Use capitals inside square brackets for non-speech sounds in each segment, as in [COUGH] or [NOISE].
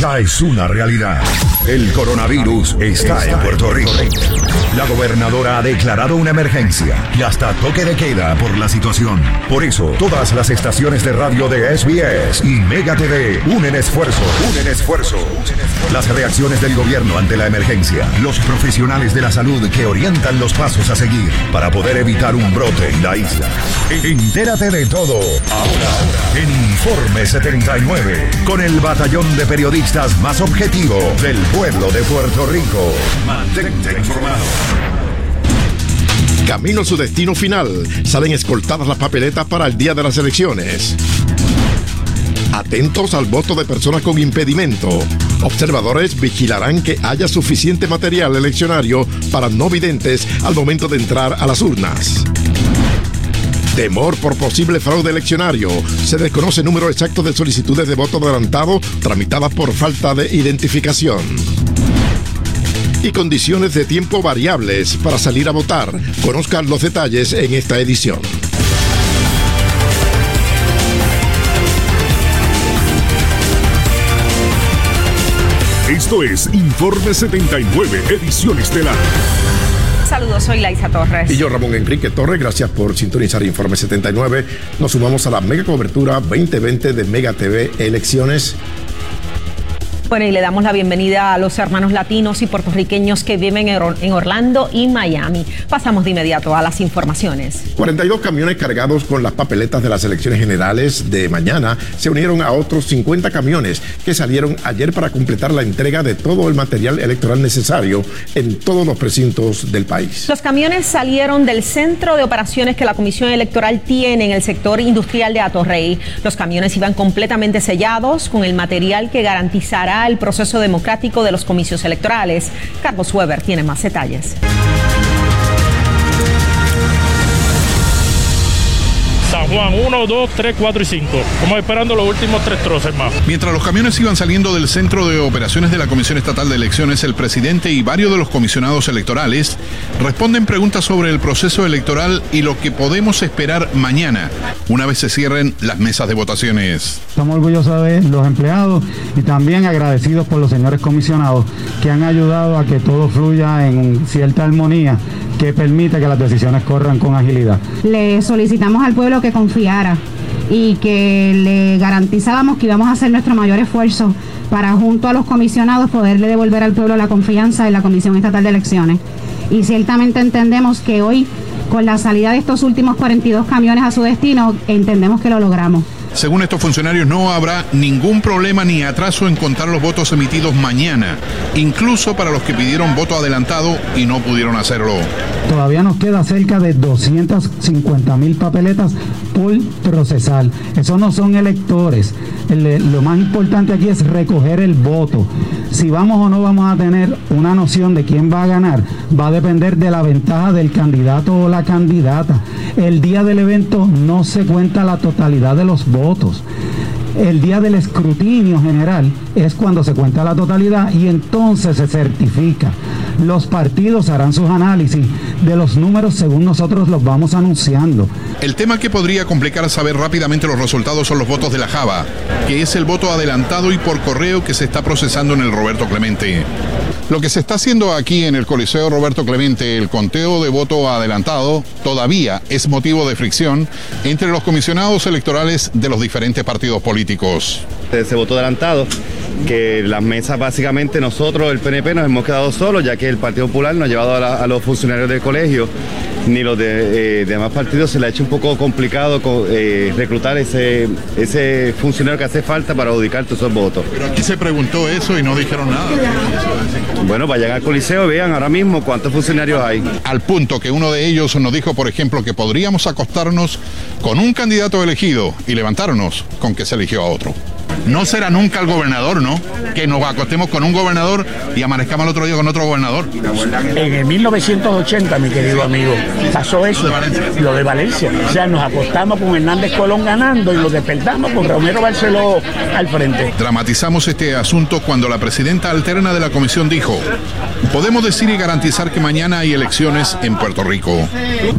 ya es una realidad. El coronavirus está en Puerto Rico. La gobernadora ha declarado una emergencia y hasta toque de queda por la situación. Por eso, todas las estaciones de radio de SBS y Mega TV unen esfuerzo, unen esfuerzo. Las reacciones del gobierno ante la emergencia, los profesionales de la salud que orientan los pasos a seguir para poder evitar un brote en la isla. Entérate de todo ahora en Informe 79 con el batallón de periodistas más objetivo del pueblo de Puerto Rico. Mantente informado. Camino a su destino final. Salen escoltadas las papeletas para el día de las elecciones. Atentos al voto de personas con impedimento. Observadores vigilarán que haya suficiente material eleccionario para no videntes al momento de entrar a las urnas. Temor por posible fraude eleccionario. Se desconoce el número exacto de solicitudes de voto adelantado tramitadas por falta de identificación. Y condiciones de tiempo variables para salir a votar. Conozcan los detalles en esta edición. Esto es Informe 79, edición estelar. Saludos, soy Laisa Torres. Y yo, Ramón Enrique Torres, gracias por sintonizar Informe 79. Nos sumamos a la mega cobertura 2020 de Mega TV Elecciones bueno, y le damos la bienvenida a los hermanos latinos y puertorriqueños que viven en Orlando y Miami. Pasamos de inmediato a las informaciones. 42 camiones cargados con las papeletas de las elecciones generales de mañana se unieron a otros 50 camiones que salieron ayer para completar la entrega de todo el material electoral necesario en todos los precintos del país. Los camiones salieron del centro de operaciones que la Comisión Electoral tiene en el sector industrial de Atorrey. Los camiones iban completamente sellados con el material que garantizará el proceso democrático de los comicios electorales. Carlos Weber tiene más detalles. Juan 1, 2, 3, 4 y 5. Estamos esperando los últimos tres troces más. Mientras los camiones iban saliendo del centro de operaciones de la Comisión Estatal de Elecciones, el presidente y varios de los comisionados electorales responden preguntas sobre el proceso electoral y lo que podemos esperar mañana, una vez se cierren las mesas de votaciones. Estamos orgullosos de los empleados y también agradecidos por los señores comisionados que han ayudado a que todo fluya en cierta armonía que permite que las decisiones corran con agilidad. Le solicitamos al pueblo que confiara y que le garantizábamos que íbamos a hacer nuestro mayor esfuerzo para junto a los comisionados poderle devolver al pueblo la confianza en la Comisión Estatal de Elecciones. Y ciertamente entendemos que hoy, con la salida de estos últimos 42 camiones a su destino, entendemos que lo logramos. Según estos funcionarios, no habrá ningún problema ni atraso en contar los votos emitidos mañana, incluso para los que pidieron voto adelantado y no pudieron hacerlo. Todavía nos queda cerca de 250 mil papeletas por procesar. Eso no son electores. lo más importante aquí es recoger el voto. Si vamos o no vamos a tener una noción de quién va a ganar, va a depender de la ventaja del candidato o la candidata. El día del evento no se cuenta la totalidad de los votos votos. El día del escrutinio general es cuando se cuenta la totalidad y entonces se certifica. Los partidos harán sus análisis de los números según nosotros los vamos anunciando. El tema que podría complicar saber rápidamente los resultados son los votos de la Java, que es el voto adelantado y por correo que se está procesando en el Roberto Clemente. Lo que se está haciendo aquí en el Coliseo Roberto Clemente, el conteo de voto adelantado, todavía es motivo de fricción entre los comisionados electorales de los diferentes partidos políticos. Ese voto adelantado, que las mesas básicamente nosotros, el PNP, nos hemos quedado solos, ya que el Partido Popular nos ha llevado a, los funcionarios del colegio ni los de, eh, demás partidos se le ha hecho un poco complicado eh, reclutar ese, ese funcionario que hace falta para adjudicar todos esos votos. Pero aquí se preguntó eso y no dijeron nada. Bueno, vayan al Coliseo, vean ahora mismo cuántos funcionarios hay. Al punto que uno de ellos nos dijo, por ejemplo, que podríamos acostarnos con un candidato elegido y levantarnos con que se eligió a otro. No será nunca el gobernador, ¿no? Que nos acostemos con un gobernador y amanezcamos el otro día con otro gobernador. En el 1980, mi querido amigo, pasó eso, lo de Valencia. O sea, nos acostamos con Hernández Colón ganando y lo despertamos con Romero Barceló al frente. Dramatizamos este asunto cuando la presidenta alterna de la comisión dijo, podemos decir y garantizar que mañana hay elecciones en Puerto Rico.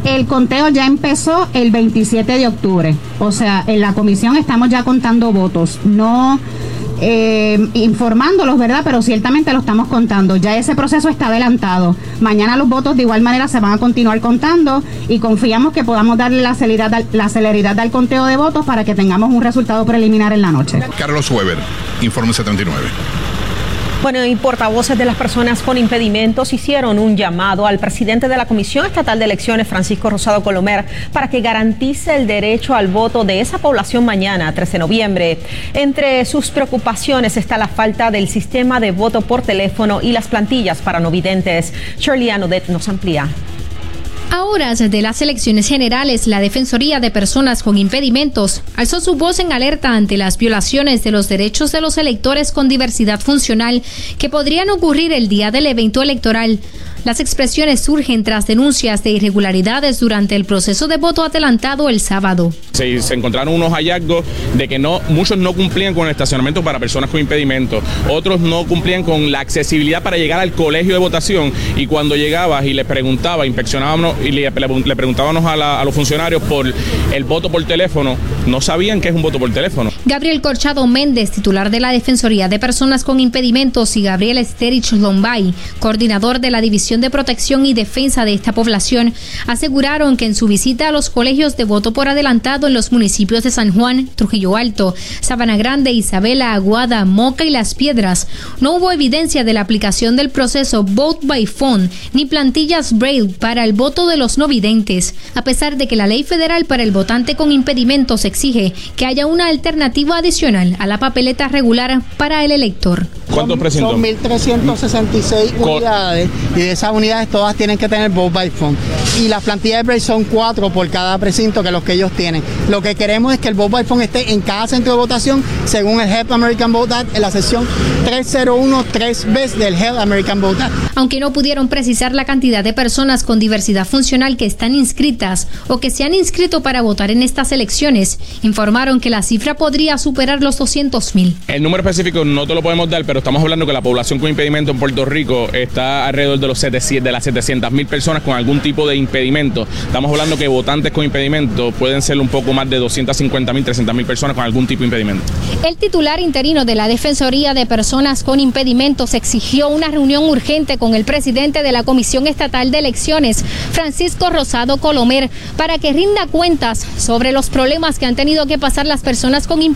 El conteo ya empezó el 27 de octubre. O sea, en la comisión estamos ya contando votos no eh, informándolos, ¿verdad? Pero ciertamente lo estamos contando. Ya ese proceso está adelantado. Mañana los votos de igual manera se van a continuar contando y confiamos que podamos darle la celeridad, la celeridad al conteo de votos para que tengamos un resultado preliminar en la noche. Carlos Weber, Informe 79. Bueno, y portavoces de las personas con impedimentos hicieron un llamado al presidente de la Comisión Estatal de Elecciones, Francisco Rosado Colomer, para que garantice el derecho al voto de esa población mañana, 13 de noviembre. Entre sus preocupaciones está la falta del sistema de voto por teléfono y las plantillas para no videntes. Shirley Anodet nos amplía. A horas de las elecciones generales, la Defensoría de Personas con Impedimentos alzó su voz en alerta ante las violaciones de los derechos de los electores con diversidad funcional que podrían ocurrir el día del evento electoral. Las expresiones surgen tras denuncias de irregularidades durante el proceso de voto adelantado el sábado. Se, encontraron unos hallazgos de que no muchos no cumplían con el estacionamiento para personas con impedimento, otros no cumplían con la accesibilidad para llegar al colegio de votación y cuando llegabas y le preguntaba, inspeccionábamos y le, preguntábamos a, a los funcionarios por el voto por teléfono, no sabían qué es un voto por teléfono. Gabriel Corchado Méndez, titular de la Defensoría de Personas con Impedimentos, y Gabriel Esterich Lombay, coordinador de la División de Protección y Defensa de esta población aseguraron que en su visita a los colegios de voto por adelantado en los municipios de San Juan, Trujillo Alto, Sabana Grande, Isabela, Aguada, Moca y Las Piedras, no hubo evidencia de la aplicación del proceso Vote by Phone ni plantillas Braille para el voto de los no videntes, a pesar de que la ley federal para el votante con impedimentos exige que haya una alternativa adicional a la papeleta regular para el elector. ¿Cuánto presentó? Son 1.366 unidades y de esas unidades todas tienen que tener vote by phone. Y las plantillas de break son cuatro por cada precinto que los que ellos tienen. Lo que queremos es que el vote by phone esté en cada centro de votación según el Health American Vote Act en la sección 301-3B del Health American Vote Act. Aunque no pudieron precisar la cantidad de personas con diversidad funcional que están inscritas o que se han inscrito para votar en estas elecciones, informaron que la cifra podría superar los 200 mil. El número específico no te lo podemos dar, pero estamos hablando que la población con impedimento en Puerto Rico está alrededor de los 700, de las 700 mil personas con algún tipo de impedimento. Estamos hablando que votantes con impedimento pueden ser un poco más de 250 mil, 300 mil personas con algún tipo de impedimento. El titular interino de la Defensoría de Personas con Impedimentos exigió una reunión urgente con el presidente de la Comisión Estatal de Elecciones, Francisco Rosado Colomer, para que rinda cuentas sobre los problemas que han tenido que pasar las personas con impedimentos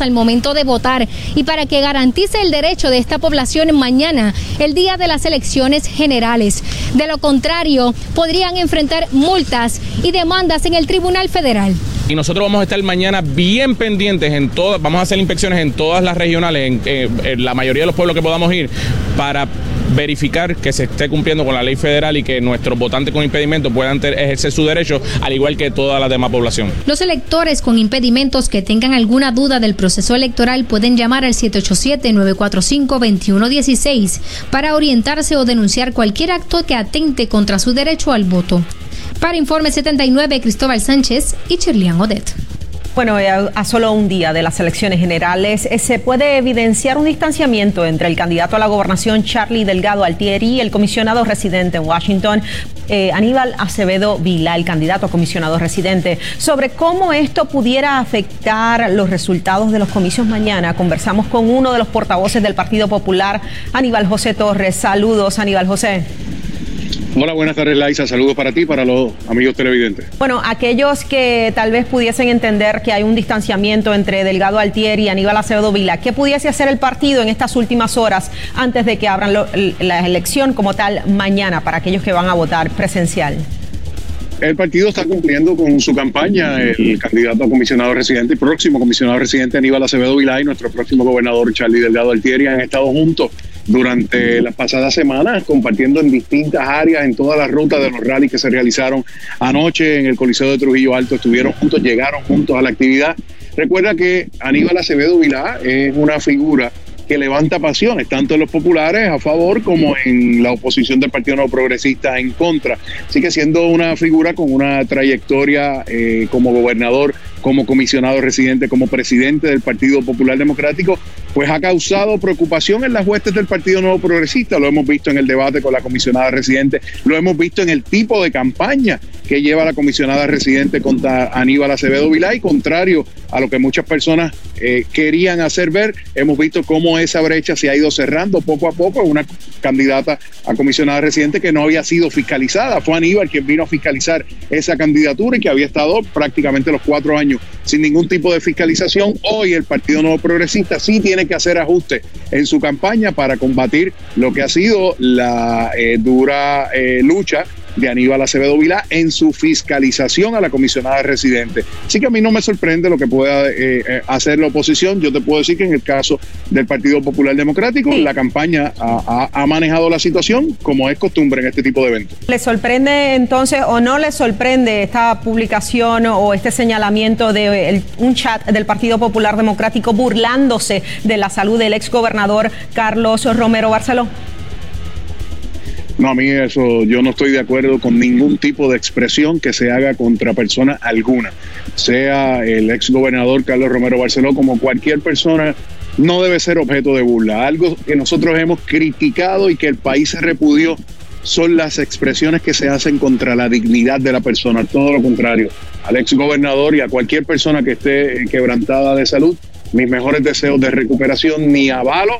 al momento de votar y para que garantice el derecho de esta población mañana, el día de las elecciones generales. De lo contrario, podrían enfrentar multas y demandas en el Tribunal Federal. Y nosotros vamos a estar mañana bien pendientes en todas, vamos a hacer inspecciones en todas las regionales, en, en la mayoría de los pueblos que podamos ir, para verificar que se esté cumpliendo con la ley federal y que nuestros votantes con impedimentos puedan ejercer su derecho, al igual que toda la demás población. Los electores con impedimentos que tengan alguna duda del proceso electoral pueden llamar al 787-945-2116 para orientarse o denunciar cualquier acto que atente contra su derecho al voto. Para Informe 79, Cristóbal Sánchez y Cherlian Odet. Bueno, eh, a, solo un día de las elecciones generales eh, se puede evidenciar un distanciamiento entre el candidato a la gobernación Charlie Delgado Altieri y el comisionado residente en Washington, eh, Aníbal Acevedo Vila, el candidato a comisionado residente. Sobre cómo esto pudiera afectar los resultados de los comicios mañana, conversamos con uno de los portavoces del Partido Popular, Aníbal José Torres. Saludos, Aníbal José. Hola, buenas tardes, Laisa. Saludos para ti y para los amigos televidentes. Bueno, aquellos que tal vez pudiesen entender que hay un distanciamiento entre Delgado Altieri y Aníbal Acevedo Vila, ¿qué pudiese hacer el partido en estas últimas horas antes de que abran la elección como tal mañana para aquellos que van a votar presencial? El partido está cumpliendo con su campaña. El candidato a comisionado residente, el próximo comisionado residente Aníbal Acevedo Vilá y nuestro próximo gobernador Charlie Delgado Altieri han estado juntos durante las pasadas semanas, compartiendo en distintas áreas, en todas las rutas de los rallies que se realizaron anoche en el Coliseo de Trujillo Alto. Estuvieron juntos, llegaron juntos a la actividad. Recuerda que Aníbal Acevedo Vilá es una figura que levanta pasiones, tanto en los populares a favor como en la oposición del Partido No Progresista en contra. Así que siendo una figura con una trayectoria eh, como gobernador, como comisionado residente, como presidente del Partido Popular Democrático, pues ha causado preocupación en las huestes del Partido Nuevo Progresista. Lo hemos visto en el debate con la comisionada residente, lo hemos visto en el tipo de campaña que lleva la comisionada residente contra Aníbal Acevedo Vilay, contrario a lo que muchas personas eh, querían hacer ver. Hemos visto cómo esa brecha se ha ido cerrando poco a poco. Una candidata a comisionada residente que no había sido fiscalizada. Fue Aníbal quien vino a fiscalizar esa candidatura y que había estado prácticamente los cuatro años sin ningún tipo de fiscalización. Hoy el Partido Nuevo Progresista sí tiene que hacer ajustes en su campaña para combatir lo que ha sido la eh, dura eh, lucha de Aníbal Acevedo Vilá en su fiscalización a la comisionada residente. Así que a mí no me sorprende lo que pueda eh, eh, hacer la oposición. Yo te puedo decir que en el caso del Partido Popular Democrático, la campaña ha, manejado la situación como es costumbre en este tipo de eventos. ¿Le sorprende entonces o no le sorprende esta publicación o este señalamiento de un chat del Partido Popular Democrático burlándose de la salud del exgobernador Carlos Romero Barceló? No, a mí eso, yo no estoy de acuerdo con ningún tipo de expresión que se haga contra persona alguna, sea el ex gobernador Carlos Romero Barceló como cualquier persona no debe ser objeto de burla. Algo que nosotros hemos criticado y que el país se repudió son las expresiones que se hacen contra la dignidad de la persona, todo lo contrario. Al ex gobernador y a cualquier persona que esté quebrantada de salud, mis mejores deseos de recuperación, ni avalo,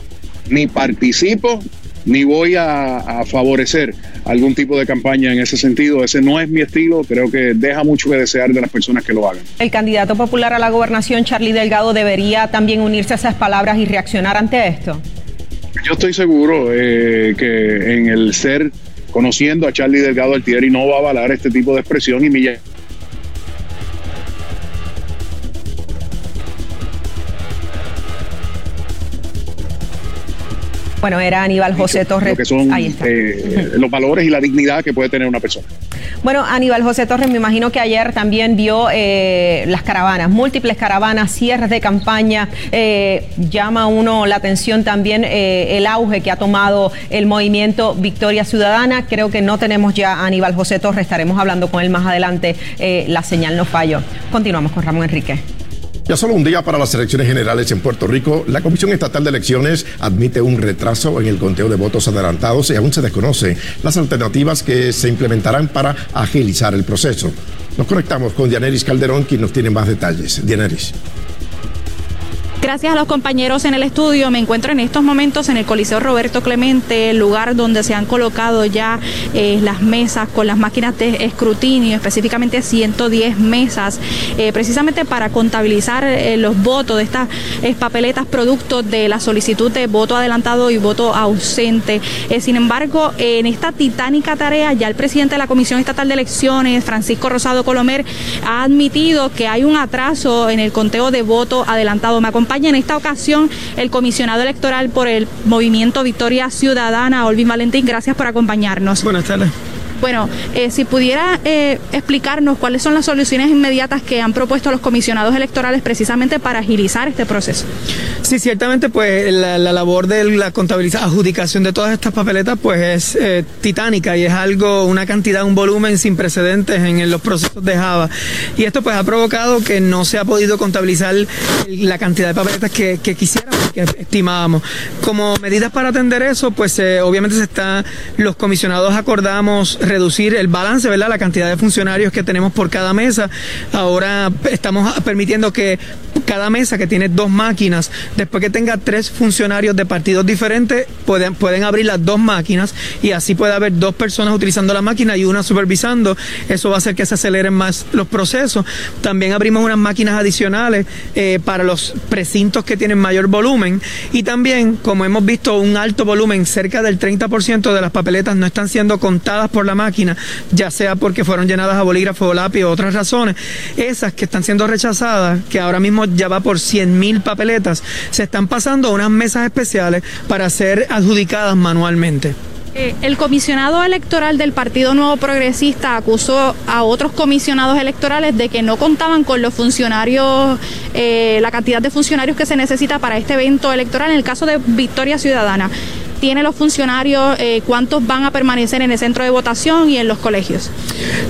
ni participo, ni voy a, favorecer algún tipo de campaña en ese sentido. Ese no es mi estilo, creo que deja mucho que desear de las personas que lo hagan. El candidato popular a la gobernación, Charlie Delgado, debería también unirse a esas palabras y reaccionar ante esto. Yo estoy seguro eh, que en el ser conociendo a Charlie Delgado Altieri no va a avalar este tipo de expresión y mi Bueno, era Aníbal José Torres. que son eh, los valores y la dignidad que puede tener una persona. Bueno, Aníbal José Torres, me imagino que ayer también vio eh, las caravanas, múltiples caravanas, cierres de campaña. Eh, llama uno la atención también el auge que ha tomado el movimiento Victoria Ciudadana. Creo que no tenemos ya a Aníbal José Torres, estaremos hablando con él más adelante. la señal no falló. Continuamos con Ramón Enrique. Ya solo un día para las elecciones generales en Puerto Rico, la Comisión Estatal de Elecciones admite un retraso en el conteo de votos adelantados y aún se desconocen las alternativas que se implementarán para agilizar el proceso. Nos conectamos con Dianeris Calderón, quien nos tiene más detalles. Dianeris. Gracias a los compañeros en el estudio, me encuentro en estos momentos en el Coliseo Roberto Clemente, el lugar donde se han colocado ya eh, las mesas con las máquinas de escrutinio, específicamente 110 mesas, eh, precisamente para contabilizar eh, los votos de estas papeletas producto de la solicitud de voto adelantado y voto ausente. sin embargo, en esta titánica tarea, ya el presidente de la Comisión Estatal de Elecciones, Francisco Rosado Colomer, ha admitido que hay un atraso en el conteo de voto adelantado. Me en esta ocasión el comisionado electoral por el movimiento Victoria Ciudadana, Olvin Valentín. Gracias por acompañarnos. Buenas tardes. Bueno, eh, si pudiera eh, explicarnos cuáles son las soluciones inmediatas que han propuesto los comisionados electorales precisamente para agilizar este proceso. Sí, ciertamente, pues la, labor de la contabilización, adjudicación de todas estas papeletas, pues es eh, titánica y es algo, una cantidad, un volumen sin precedentes en, los procesos de Java. Y esto pues ha provocado que no se ha podido contabilizar la cantidad de papeletas que, que quisiéramos, que estimábamos. Como medidas para atender eso, pues obviamente se está, los comisionados acordamos reducir el balance, ¿verdad? La cantidad de funcionarios que tenemos por cada mesa. Ahora estamos permitiendo que cada mesa que tiene dos máquinas, después que tenga tres funcionarios de partidos diferentes, pueden, pueden abrir las dos máquinas y así puede haber dos personas utilizando la máquina y una supervisando. Eso va a hacer que se aceleren más los procesos. También abrimos unas máquinas adicionales eh, para los precintos que tienen mayor volumen y también, como hemos visto, un alto volumen, cerca del 30% de las papeletas no están siendo contadas por la máquina, ya sea porque fueron llenadas a bolígrafo o lápiz o otras razones, esas que están siendo rechazadas, que ahora mismo ya va por 100 mil papeletas, se están pasando a unas mesas especiales para ser adjudicadas manualmente. Eh, el comisionado electoral del Partido Nuevo Progresista acusó a otros comisionados electorales de que no contaban con los funcionarios, eh, la cantidad de funcionarios que se necesita para este evento electoral en el caso de Victoria Ciudadana. Tienen los funcionarios, eh, cuántos van a permanecer en el centro de votación y en los colegios.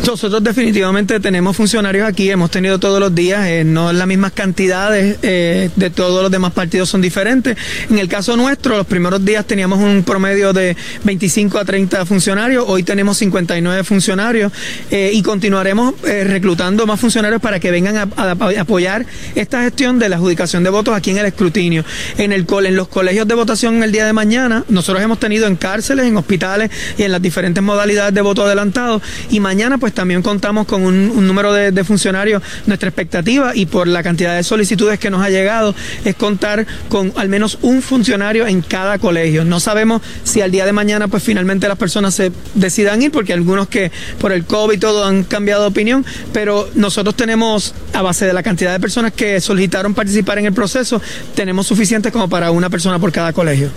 Nosotros definitivamente tenemos funcionarios aquí, hemos tenido todos los días, eh, no las mismas cantidades eh, de todos los demás partidos son diferentes. En el caso nuestro, los primeros días teníamos un promedio de 25 a 30 funcionarios, hoy tenemos 59 funcionarios y continuaremos reclutando más funcionarios para que vengan a, apoyar esta gestión de la adjudicación de votos aquí en el escrutinio. En, el, en los colegios de votación el día de mañana, nosotros hemos tenido en cárceles, en hospitales y en las diferentes modalidades de voto adelantado y mañana pues también contamos con un, número de, de, funcionarios. Nuestra expectativa y por la cantidad de solicitudes que nos ha llegado es contar con al menos un funcionario en cada colegio. No sabemos si al día de mañana pues finalmente las personas se decidan ir porque algunos que por el COVID y todo han cambiado de opinión, pero nosotros tenemos a base de la cantidad de personas que solicitaron participar en el proceso, tenemos suficientes como para una persona por cada colegio.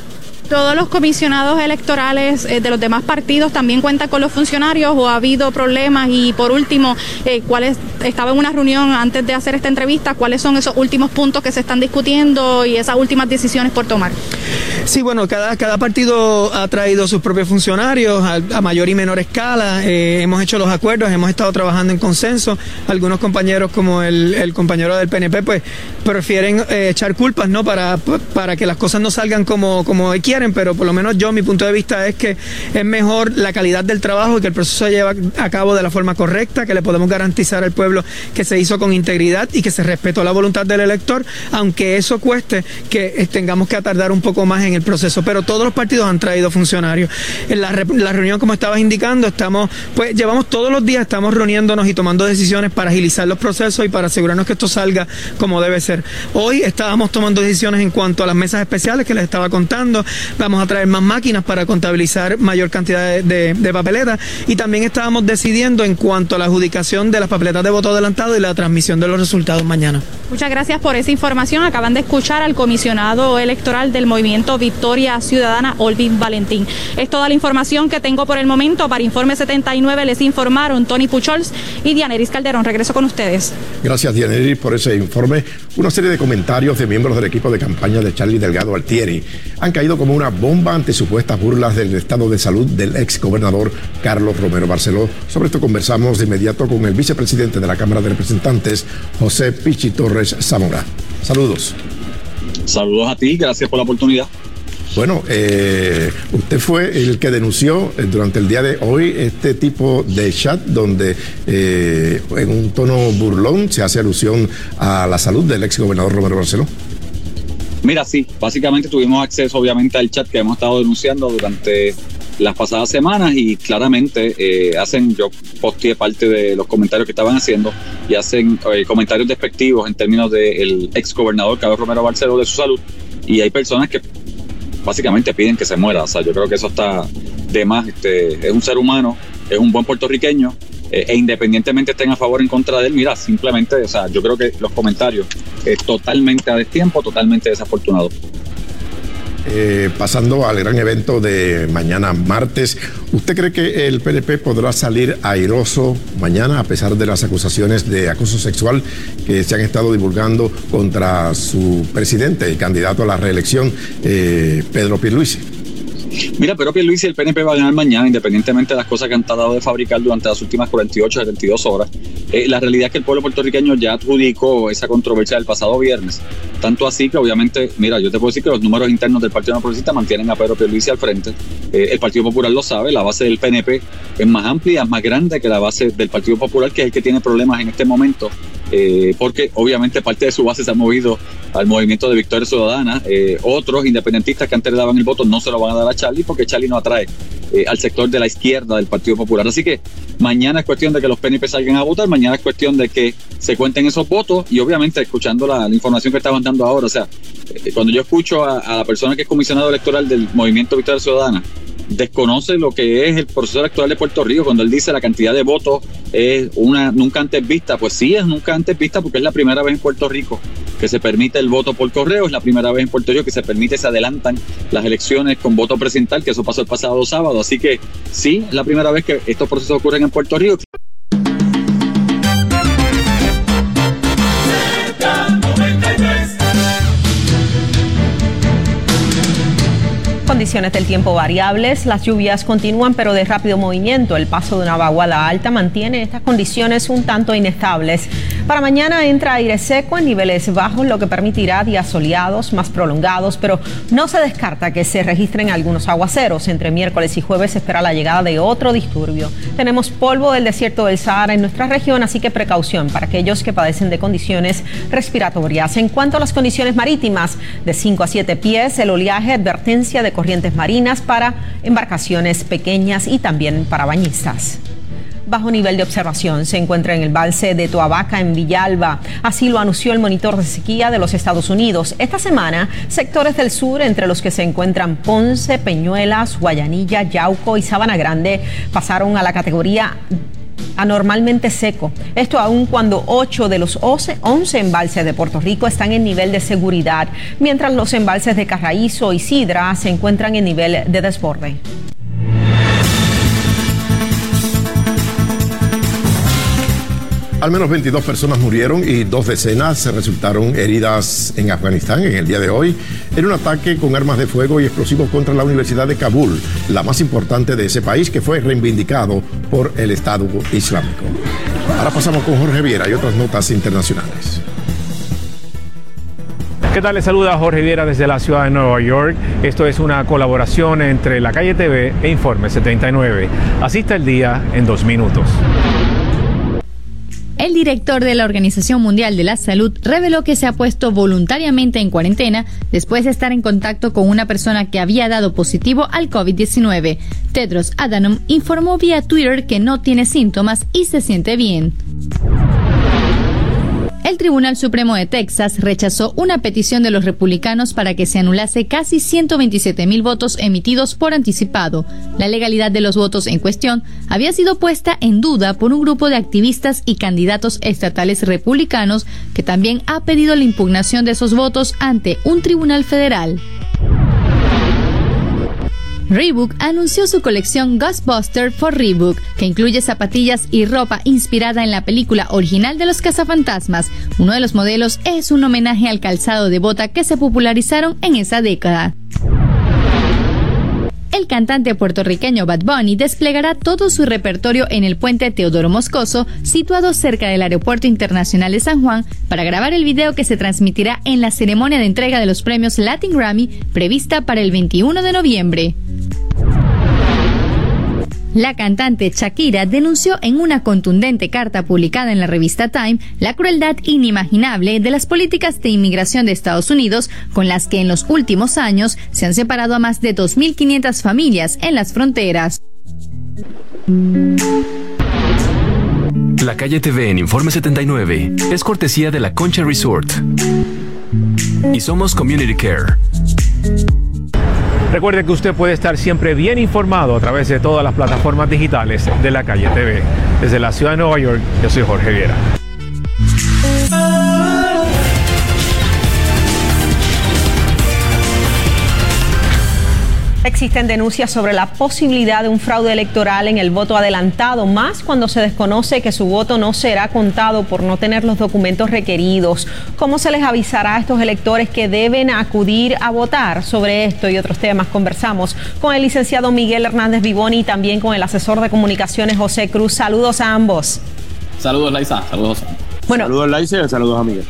¿Todos los comisionados electorales eh, de los demás partidos también cuentan con los funcionarios o ha habido problemas? Y por último, eh, ¿cuáles, estaba en una reunión antes de hacer esta entrevista, ¿cuáles son esos últimos puntos que se están discutiendo y esas últimas decisiones por tomar? Sí, bueno, cada, cada partido ha traído sus propios funcionarios a, mayor y menor escala. Eh, hemos hecho los acuerdos, hemos estado trabajando en consenso. Algunos compañeros, como el, el compañero del PNP, pues prefieren echar culpas, ¿no? Para, para que las cosas no salgan como, como quieren pero por lo menos yo, mi punto de vista es que es mejor la calidad del trabajo y que el proceso se lleva a cabo de la forma correcta, que le podemos garantizar al pueblo que se hizo con integridad y que se respetó la voluntad del elector, aunque eso cueste que eh, tengamos que tardar un poco más en el proceso. Pero todos los partidos han traído funcionarios. En la, la reunión, como estabas indicando, estamos, pues llevamos todos los días, estamos reuniéndonos y tomando decisiones para agilizar los procesos y para asegurarnos que esto salga como debe ser. Hoy estábamos tomando decisiones en cuanto a las mesas especiales que les estaba contando, vamos a traer más máquinas para contabilizar mayor cantidad de, papeletas y también estábamos decidiendo en cuanto a la adjudicación de las papeletas de voto adelantado y la transmisión de los resultados mañana. Muchas gracias por esa información. Acaban de escuchar al comisionado electoral del movimiento Victoria Ciudadana, Olvin Valentín. Es toda la información que tengo por el momento. Para Informe 79 les informaron Tony Puchols y Dianeris Calderón. Regreso con ustedes. Gracias, Dianeris, por ese informe. Una serie de comentarios de miembros del equipo de campaña de Charlie Delgado Altieri han caído como una bomba ante supuestas burlas del estado de salud del ex gobernador Carlos Romero Barceló. Sobre esto conversamos de inmediato con el vicepresidente de la Cámara de Representantes, José Pichi Torres Zamora. Saludos. Saludos a ti, gracias por la oportunidad. Bueno, eh, usted fue el que denunció eh, durante el día de hoy este tipo de chat donde eh, en un tono burlón se hace alusión a la salud del ex gobernador Romero Barceló. Mira, sí, básicamente tuvimos acceso obviamente al chat que hemos estado denunciando durante las pasadas semanas y claramente eh, hacen, yo posteé parte de los comentarios que estaban haciendo y hacen eh, comentarios despectivos en términos del ex gobernador Carlos Romero Barceló de su salud y hay personas que básicamente piden que se muera, o sea, yo creo que eso está de más, este, es un ser humano, es un buen puertorriqueño eh, e independientemente estén a favor o en contra de él, mira, simplemente, o sea, yo creo que los comentarios es totalmente a destiempo, totalmente desafortunado. Eh, pasando al gran evento de mañana martes, ¿usted cree que el PNP podrá salir airoso mañana a pesar de las acusaciones de acoso sexual que se han estado divulgando contra su presidente y candidato a la reelección, eh, Pedro Pierluisi? Mira, pero Luis y el PNP va a ganar mañana, independientemente de las cosas que han tratado de fabricar durante las últimas 48, 72 horas. Eh, la realidad es que el pueblo puertorriqueño ya adjudicó esa controversia del pasado viernes. Tanto así que, obviamente, mira, yo te puedo decir que los números internos del Partido No mantienen a Pedro Pierluisi al frente. Eh, el Partido Popular lo sabe, la base del PNP es más amplia, más grande que la base del Partido Popular, que es el que tiene problemas en este momento eh, porque obviamente parte de su base se ha movido al movimiento de Victoria Ciudadana. Eh, otros independentistas que antes le daban el voto no se lo van a dar a Charlie porque Charlie no atrae eh, al sector de la izquierda del Partido Popular. Así que mañana es cuestión de que los PNP salgan a votar, mañana es cuestión de que se cuenten esos votos y obviamente escuchando la, información que estaban dando ahora, o sea, cuando yo escucho a, a la persona que es comisionado electoral del movimiento Victoria Ciudadana, desconoce lo que es el proceso electoral de Puerto Rico cuando él dice la cantidad de votos es una nunca antes vista. Pues sí, es nunca antes vista porque es la primera vez en Puerto Rico que se permite el voto por correo, es la primera vez en Puerto Rico que se permite, se adelantan las elecciones con voto presidencial, que eso pasó el pasado sábado. Así que sí, es la primera vez que estos procesos ocurren en Puerto Rico. Condiciones del tiempo variables, las lluvias continúan pero de rápido movimiento. El paso de una vaguada alta mantiene estas condiciones un tanto inestables. Para mañana entra aire seco en niveles bajos, lo que permitirá días soleados más prolongados, pero no se descarta que se registren algunos aguaceros. Entre miércoles y jueves se espera la llegada de otro disturbio. Tenemos polvo del desierto del Sahara en nuestra región, así que precaución para aquellos que padecen de condiciones respiratorias. En cuanto a las condiciones marítimas, de 5 a 7 pies, el oleaje, advertencia de corrientes marinas para embarcaciones pequeñas y también para bañistas bajo nivel de observación se encuentra en el balse de Toabaca en Villalba. Así lo anunció el monitor de sequía de los Estados Unidos. Esta semana, sectores del sur, entre los que se encuentran Ponce, Peñuelas, Guayanilla, Yauco y Sabana Grande, pasaron a la categoría anormalmente seco. Esto aún cuando 8 de los 11, embalses de Puerto Rico están en nivel de seguridad, mientras los embalses de Carraízo y Sidra se encuentran en nivel de desborde. Al menos 22 personas murieron y dos decenas resultaron heridas en Afganistán en el día de hoy en un ataque con armas de fuego y explosivos contra la Universidad de Kabul, la más importante de ese país que fue reivindicado por el Estado Islámico. Ahora pasamos con Jorge Viera y otras notas internacionales. ¿Qué tal? Les saluda Jorge Viera desde la ciudad de Nueva York. Esto es una colaboración entre La Calle TV e Informe 79. Asista el día en dos minutos. El director de la Organización Mundial de la Salud reveló que se ha puesto voluntariamente en cuarentena después de estar en contacto con una persona que había dado positivo al COVID-19. Tedros Adhanom informó vía Twitter que no tiene síntomas y se siente bien el Tribunal Supremo de Texas rechazó una petición de los republicanos para que se anulase casi 127 mil votos emitidos por anticipado. La legalidad de los votos en cuestión había sido puesta en duda por un grupo de activistas y candidatos estatales republicanos que también ha pedido la impugnación de esos votos ante un tribunal federal. Reebok anunció su colección Ghostbuster for Reebok, que incluye zapatillas y ropa inspirada en la película original de los cazafantasmas. Uno de los modelos es un homenaje al calzado de bota que se popularizaron en esa década. El cantante puertorriqueño Bad Bunny desplegará todo su repertorio en el puente Teodoro Moscoso, situado cerca del Aeropuerto Internacional de San Juan, para grabar el video que se transmitirá en la ceremonia de entrega de los premios Latin Grammy prevista para el 21 de noviembre. La cantante Shakira denunció en una contundente carta publicada en la revista Time la crueldad inimaginable de las políticas de inmigración de Estados Unidos con las que en los últimos años se han separado a más de 2.500 familias en las fronteras. La calle TV en Informe 79 es cortesía de la Concha Resort. Y somos Community Care. Recuerde que usted puede estar siempre bien informado a través de todas las plataformas digitales de la calle TV. Desde la ciudad de Nueva York, yo soy Jorge Viera. Existen denuncias sobre la posibilidad de un fraude electoral en el voto adelantado, más cuando se desconoce que su voto no será contado por no tener los documentos requeridos. ¿Cómo se les avisará a estos electores que deben acudir a votar? Sobre esto y otros temas conversamos con el licenciado Miguel Hernández Vivoni y también con el asesor de comunicaciones José Cruz. Saludos a ambos. Saludos, Laisa. Saludos. Bueno, saludos, Laisa, y saludos a Miguel.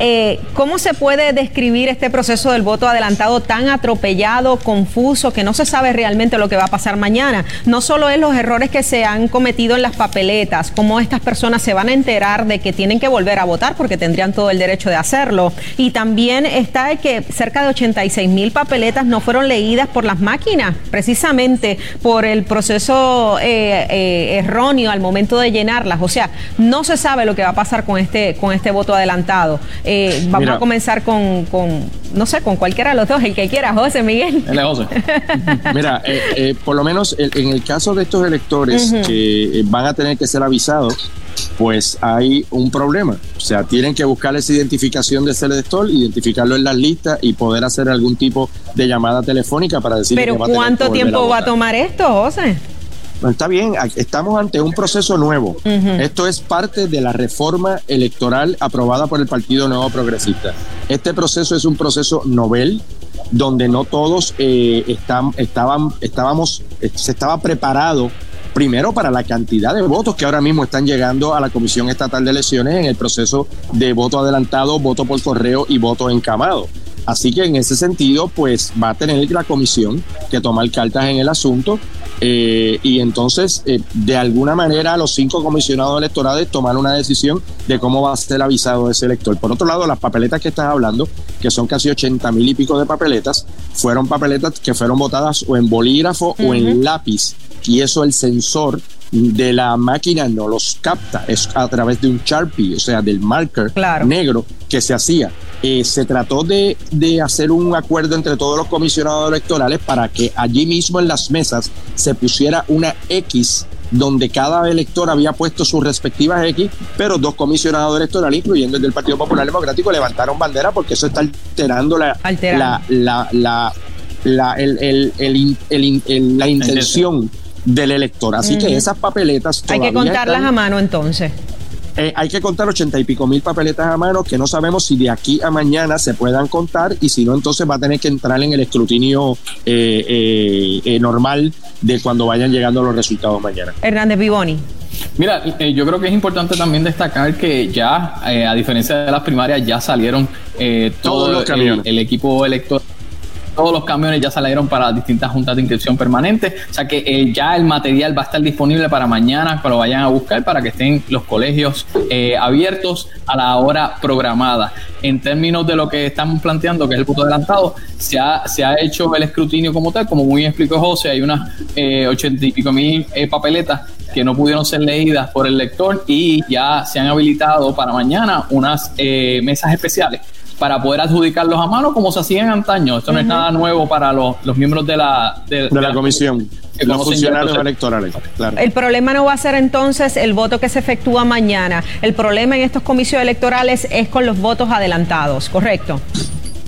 Eh, ¿Cómo se puede describir este proceso del voto adelantado tan atropellado, confuso, que no se sabe realmente lo que va a pasar mañana? No solo es los errores que se han cometido en las papeletas, cómo estas personas se van a enterar de que tienen que volver a votar porque tendrían todo el derecho de hacerlo. Y también está que cerca de 86 mil papeletas no fueron leídas por las máquinas, precisamente por el proceso eh, eh, erróneo al momento de llenarlas. O sea, no se sabe lo que va a pasar con este, con este voto adelantado. Eh, vamos a comenzar con, no sé, con cualquiera de los dos, el que quiera, José Miguel. José. [LAUGHS] Mira, eh, eh, por lo menos en el caso de estos electores que van a tener que ser avisados, pues hay un problema. O sea, tienen que buscar esa identificación de ese elector, identificarlo en las listas y poder hacer algún tipo de llamada telefónica para decir. Pero ¿cuánto tiempo va a tomar esto, José? Está bien, estamos ante un proceso nuevo. Esto es parte de la reforma electoral aprobada por el Partido Nuevo Progresista. Este proceso es un proceso novel donde no todos eh, están, estaban, estábamos, eh, se estaba preparado primero para la cantidad de votos que ahora mismo están llegando a la Comisión Estatal de Elecciones en el proceso de voto adelantado, voto por correo y voto encamado. Así que en ese sentido, pues va a tener la comisión que tomar cartas en el asunto eh, y entonces, eh, de alguna manera, los cinco comisionados electorales toman una decisión de cómo va a ser avisado ese elector. Por otro lado, las papeletas que estás hablando, que son casi 80 mil y pico de papeletas, fueron papeletas que fueron votadas o en bolígrafo o en lápiz. Y eso el sensor de la máquina no los capta, es a través de un Sharpie, o sea, del marker negro que se hacía. Eh, se trató de, de, hacer un acuerdo entre todos los comisionados electorales para que allí mismo en las mesas se pusiera una X donde cada elector había puesto sus respectivas X, pero dos comisionados electorales, incluyendo el del Partido Popular Democrático, levantaron bandera porque eso está alterando la, la, la, la, la, el, el, el, la intención del elector. Así que esas papeletas Hay que contarlas a mano entonces. Eh, hay que contar ochenta y pico mil papeletas a mano que no sabemos si de aquí a mañana se puedan contar y si no, entonces va a tener que entrar en el escrutinio eh, eh, normal de cuando vayan llegando los resultados mañana. Hernández Vivoni. Mira, yo creo que es importante también destacar que ya, a diferencia de las primarias, ya salieron todos los camiones. el equipo electoral todos los camiones ya salieron para distintas juntas de inscripción permanente, o sea que eh, ya el material va a estar disponible para mañana, que lo vayan a buscar, para que estén los colegios eh, abiertos a la hora programada. En términos de lo que estamos planteando, que es el punto adelantado, se ha, se ha hecho el escrutinio como tal, como muy explicó José, hay unas eh, ochenta y pico mil papeletas que no pudieron ser leídas por el lector y ya se han habilitado para mañana unas mesas especiales para poder adjudicarlos a mano como se hacía en antaño. Esto no es nada nuevo para los, miembros de la, de, la, comisión. Los funcionarios electorales. El problema no va a ser entonces el voto que se efectúa mañana. El problema en estos comicios electorales es con los votos adelantados, ¿correcto?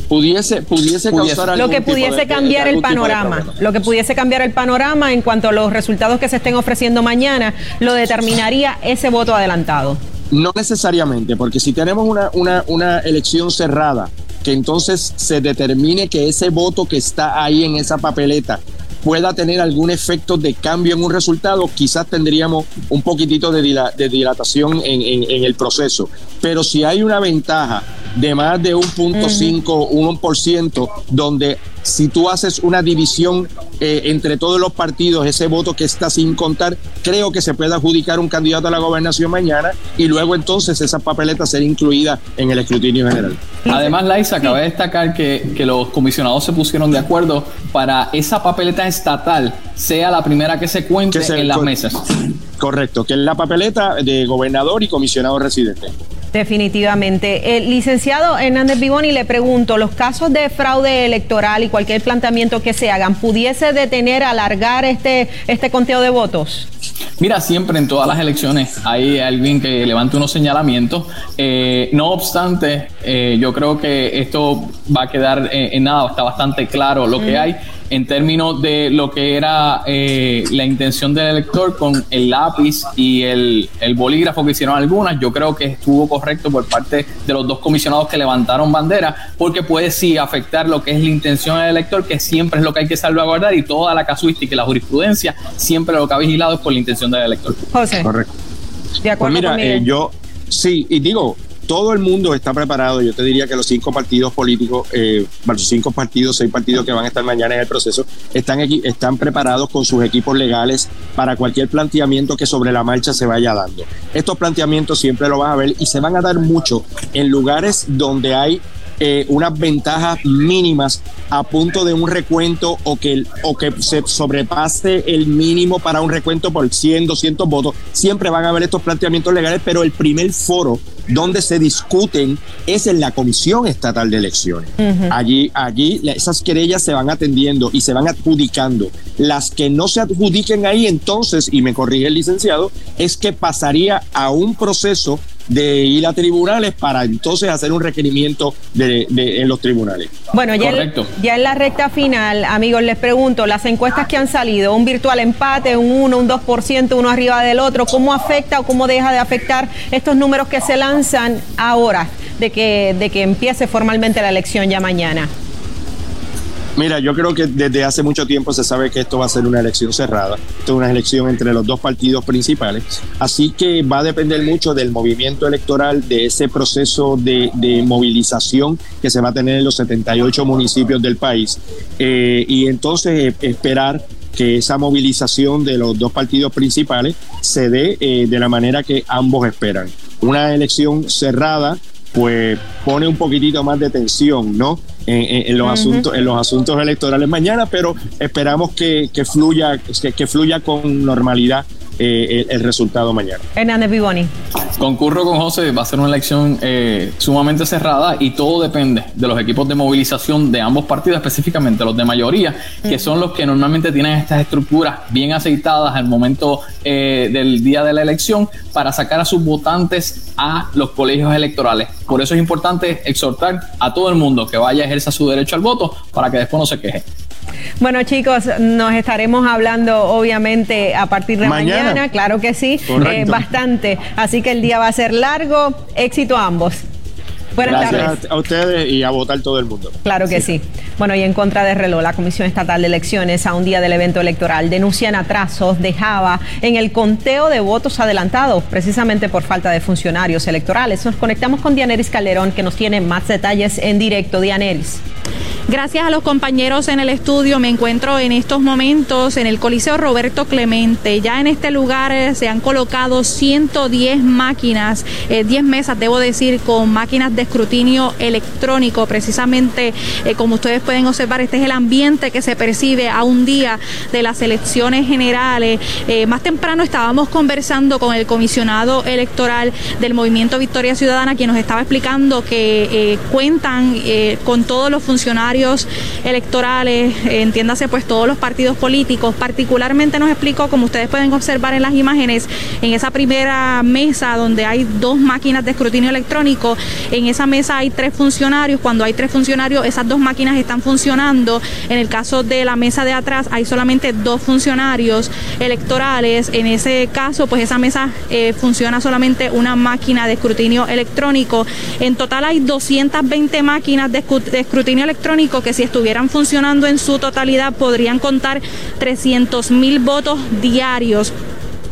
pudiese pudiese causar lo que pudiese cambiar el panorama lo que pudiese cambiar el panorama en cuanto a los resultados que se estén ofreciendo mañana lo determinaría ese voto adelantado no necesariamente, porque si tenemos una, una, una elección cerrada, que entonces se determine que ese voto que está ahí en esa papeleta pueda tener algún efecto de cambio en un resultado, quizás tendríamos un poquitito de, dilatación en, en, el proceso. Pero si hay una ventaja de más de un punto cinco, un por ciento, donde si tú haces una división eh, entre todos los partidos, ese voto que está sin contar, creo que se puede adjudicar un candidato a la gobernación mañana y luego entonces esa papeleta ser incluida en el escrutinio general. Además, Laisa, acaba de destacar que, que los comisionados se pusieron de acuerdo para esa papeleta estatal sea la primera que se cuente en las mesas. Correcto, que es la papeleta de gobernador y comisionado residente. Definitivamente. El licenciado Hernández Vivoni le pregunto, ¿los casos de fraude electoral y cualquier planteamiento que se hagan, ¿pudiese detener, alargar este, este conteo de votos? Mira, siempre en todas las elecciones hay alguien que levante unos señalamientos. Eh, no obstante, eh, yo creo que esto va a quedar eh, en nada, está bastante claro lo que hay en términos de lo que era eh, la intención del elector con el lápiz y el, bolígrafo que hicieron algunas, yo creo que estuvo correcto por parte de los dos comisionados que levantaron bandera, porque puede sí afectar lo que es la intención del elector, que siempre es lo que hay que salvaguardar y toda la casuística y la jurisprudencia, siempre lo que ha vigilado es por la intención del elector. José. Correcto. De acuerdo pues mira, eh, yo sí, y digo, todo el mundo está preparado. Yo te diría que los cinco partidos políticos, eh, los cinco partidos, seis partidos que van a estar mañana en el proceso, están, están preparados con sus equipos legales para cualquier planteamiento que sobre la marcha se vaya dando. Estos planteamientos siempre lo vas a ver y se van a dar mucho en lugares donde hay eh, unas ventajas mínimas a punto de un recuento o que, o que se sobrepase el mínimo para un recuento por 100, 200 votos. Siempre van a haber estos planteamientos legales, pero el primer foro donde se discuten es en la Comisión Estatal de Elecciones. Allí, allí esas querellas se van atendiendo y se van adjudicando. Las que no se adjudiquen ahí, entonces, y me corrige el licenciado, es que pasaría a un proceso de ir a tribunales para entonces hacer un requerimiento de, en los tribunales. Bueno, ya, ya en la recta final, amigos, les pregunto, las encuestas que han salido, un virtual empate, un 1, un 2%, uno arriba del otro, ¿cómo afecta o cómo deja de afectar estos números que se lanzan ahora de que, de que empiece formalmente la elección ya mañana? Mira, yo creo que desde hace mucho tiempo se sabe que esto va a ser una elección cerrada. Esto es una elección entre los dos partidos principales. Así que va a depender mucho del movimiento electoral, de ese proceso de, movilización que se va a tener en los 78 municipios del país. Eh, y entonces eh, esperar que esa movilización de los dos partidos principales se dé eh, de la manera que ambos esperan. Una elección cerrada, pues pone un poquitito más de tensión, ¿no? En, los asuntos en los asuntos electorales mañana, pero esperamos que, fluya que fluya con normalidad eh, el, resultado mañana. Hernández Vivoni. Concurro con José, va a ser una elección eh, sumamente cerrada y todo depende de los equipos de movilización de ambos partidos, específicamente los de mayoría, que son los que normalmente tienen estas estructuras bien aceitadas al momento eh, del día de la elección para sacar a sus votantes a los colegios electorales. Por eso es importante exhortar a todo el mundo que vaya a ejercer su derecho al voto para que después no se queje. Bueno, chicos, nos estaremos hablando obviamente a partir de mañana, claro que sí, eh, bastante. Así que el día va a ser largo. Éxito a ambos. Buenas Gracias a ustedes y a votar todo el mundo. Claro que sí. Bueno, y en contra de reloj, la Comisión Estatal de Elecciones, a un día del evento electoral, denuncian atrasos de Java en el conteo de votos adelantados, precisamente por falta de funcionarios electorales. Nos conectamos con Dianeris Calderón, que nos tiene más detalles en directo. Dianeris. Gracias a los compañeros en el estudio, me encuentro en estos momentos en el Coliseo Roberto Clemente. Ya en este lugar eh, se han colocado 110 máquinas, 10 eh, mesas, debo decir, con máquinas de escrutinio electrónico. Precisamente, eh, como ustedes pueden observar, este es el ambiente que se percibe a un día de las elecciones generales. más temprano estábamos conversando con el comisionado electoral del Movimiento Victoria Ciudadana, quien nos estaba explicando que cuentan con todos los funcionarios electorales, entiéndase pues todos los partidos políticos. Particularmente nos explicó, como ustedes pueden observar en las imágenes, en esa primera mesa donde hay dos máquinas de escrutinio electrónico, en esa mesa hay tres funcionarios. Cuando hay tres funcionarios, esas dos máquinas están funcionando. En el caso de la mesa de atrás hay solamente dos funcionarios electorales. En ese caso, pues esa mesa eh, funciona solamente una máquina de escrutinio electrónico. En total hay 220 máquinas de escrutinio electrónico que si estuvieran funcionando en su totalidad podrían contar 300 mil votos diarios.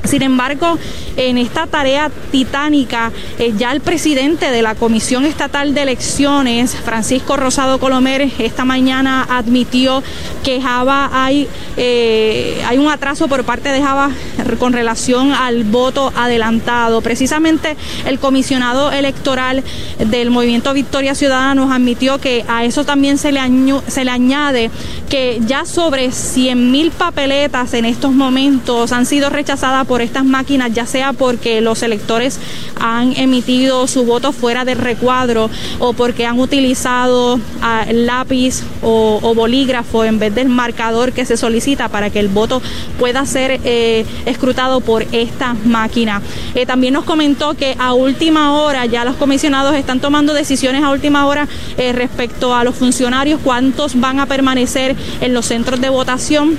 Sin embargo, en esta tarea titánica, eh, ya el presidente de la Comisión Estatal de Elecciones, Francisco Rosado Colomer, esta mañana admitió que Java hay, eh, hay un atraso por parte de Java con relación al voto adelantado. Precisamente el comisionado electoral del Movimiento Victoria Ciudadana nos admitió que a eso también se le, se le añade que ya sobre 100 mil papeletas en estos momentos han sido rechazadas por estas máquinas, ya sea porque los electores han emitido su voto fuera del recuadro o porque han utilizado ah, lápiz o, bolígrafo en vez del marcador que se solicita para que el voto pueda ser eh, escrutado por esta máquina. Eh, también nos comentó que a última hora ya los comisionados están tomando decisiones a última hora eh, respecto a los funcionarios, cuántos van a permanecer en los centros de votación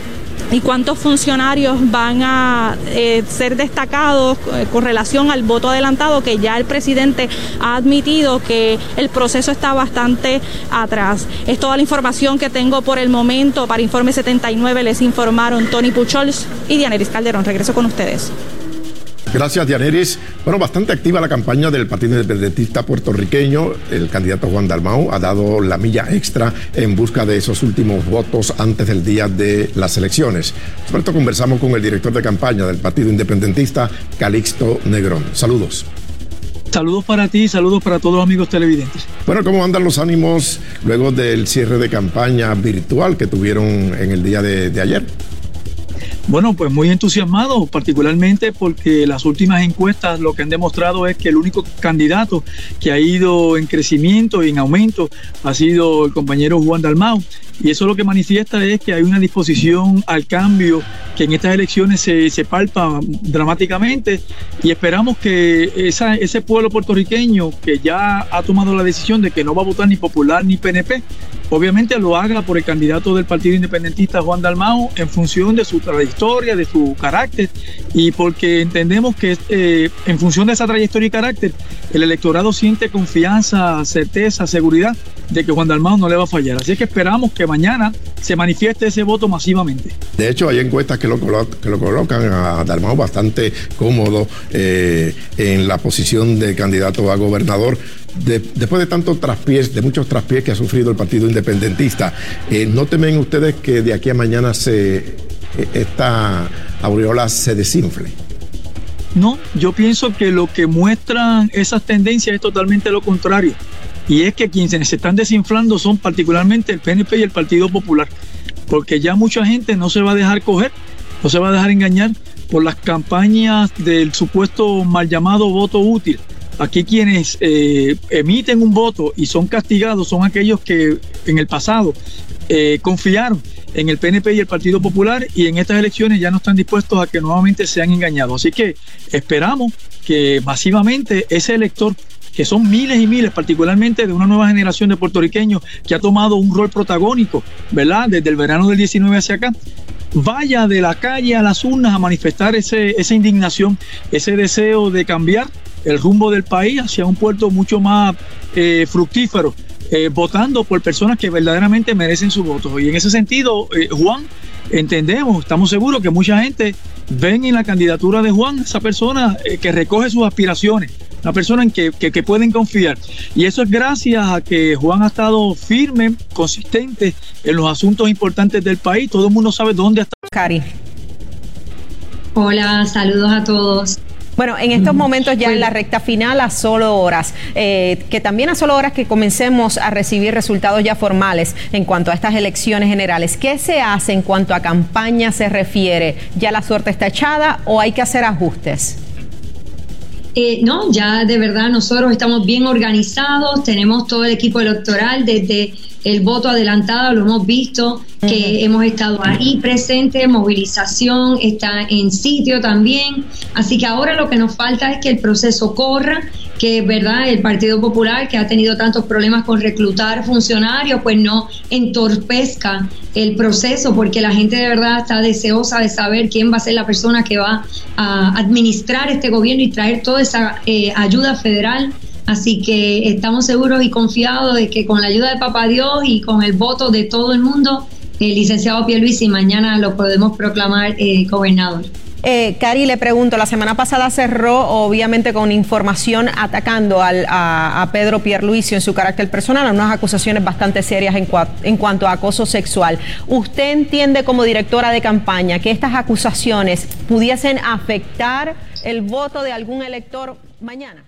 y cuántos funcionarios van a eh, ser destacados eh, con relación al voto adelantado, que ya el presidente ha admitido que el proceso está bastante atrás. Es toda la información que tengo por el momento. Para Informe 79 les informaron Tony Puchols y Dianeris Calderón. Regreso con ustedes. Gracias, Dianeris. Bueno, bastante activa la campaña del Partido Independentista puertorriqueño. El candidato Juan Dalmau ha dado la milla extra en busca de esos últimos votos antes del día de las elecciones. Sobre esto conversamos con el director de campaña del Partido Independentista, Calixto Negrón. Saludos. Saludos para ti, saludos para todos los amigos televidentes. Bueno, ¿cómo andan los ánimos luego del cierre de campaña virtual que tuvieron en el día de ayer? Bueno, pues muy entusiasmado, particularmente porque las últimas encuestas lo que han demostrado es que el único candidato que ha ido en crecimiento y en aumento ha sido el compañero Juan Dalmau. Y eso lo que manifiesta es que hay una disposición al cambio que en estas elecciones se, se palpa dramáticamente y esperamos que ese pueblo puertorriqueño que ya ha tomado la decisión de que no va a votar ni popular ni PNP, obviamente lo haga por el candidato del Partido Independentista Juan Dalmao en función de su trayectoria, de su carácter y porque entendemos que eh, en función de esa trayectoria y carácter el electorado siente confianza, certeza, seguridad de que Juan Dalmao no le va a fallar. Así que esperamos que mañana se manifieste ese voto masivamente. De hecho, hay encuestas que lo, que lo colocan a Dalmao bastante cómodo eh, en la posición de candidato a gobernador. después de tantos traspiés, de muchos traspiés que ha sufrido el Partido Independentista, eh, ¿no temen ustedes que de aquí a mañana se, eh, esta aureola se desinfle? No, yo pienso que lo que muestran esas tendencias es totalmente lo contrario. Y es que quienes se están desinflando son particularmente el PNP y el Partido Popular. Porque ya mucha gente no se va a dejar coger, no se va a dejar engañar por las campañas del supuesto mal llamado voto útil. Aquí quienes eh, emiten un voto y son castigados son aquellos que en el pasado eh, confiaron en el PNP y el Partido Popular y en estas elecciones ya no están dispuestos a que nuevamente sean engañados. Así que esperamos que masivamente ese elector que son miles y miles, particularmente de una nueva generación de puertorriqueños que ha tomado un rol protagónico, ¿verdad? Desde el verano del 19 hacia acá, vaya de la calle a las urnas a manifestar ese, esa indignación, ese deseo de cambiar el rumbo del país hacia un puerto mucho más eh, fructífero, eh, votando por personas que verdaderamente merecen su voto. Y en ese sentido, eh, Juan, entendemos, estamos seguros que mucha gente ven en la candidatura de Juan esa persona que recoge sus aspiraciones, una persona en que, pueden confiar. Y eso es gracias a que Juan ha estado firme, consistente en los asuntos importantes del país. Todo el mundo sabe dónde está. Cari. Hola, saludos a todos. Bueno, en estos momentos ya en la recta final a solo horas, eh, que también a solo horas que comencemos a recibir resultados ya formales en cuanto a estas elecciones generales, ¿qué se hace en cuanto a campaña se refiere? ¿Ya la suerte está echada o hay que hacer ajustes? Eh, no, ya de verdad nosotros estamos bien organizados, tenemos todo el equipo electoral desde el voto adelantado, lo hemos visto, que hemos estado ahí presentes, movilización está en sitio también, así que ahora lo que nos falta es que el proceso corra, que verdad el Partido Popular que ha tenido tantos problemas con reclutar funcionarios, pues no entorpezca el proceso, porque la gente de verdad está deseosa de saber quién va a ser la persona que va a administrar este gobierno y traer toda esa eh, ayuda federal Así que estamos seguros y confiados de que con la ayuda de Papá Dios y con el voto de todo el mundo, el licenciado y mañana lo podemos proclamar eh, gobernador. Eh, Cari, le pregunto, la semana pasada cerró obviamente con información atacando a, Pedro Pierluisi en su carácter personal, unas acusaciones bastante serias en, en cuanto a acoso sexual. ¿Usted entiende como directora de campaña que estas acusaciones pudiesen afectar el voto de algún elector mañana?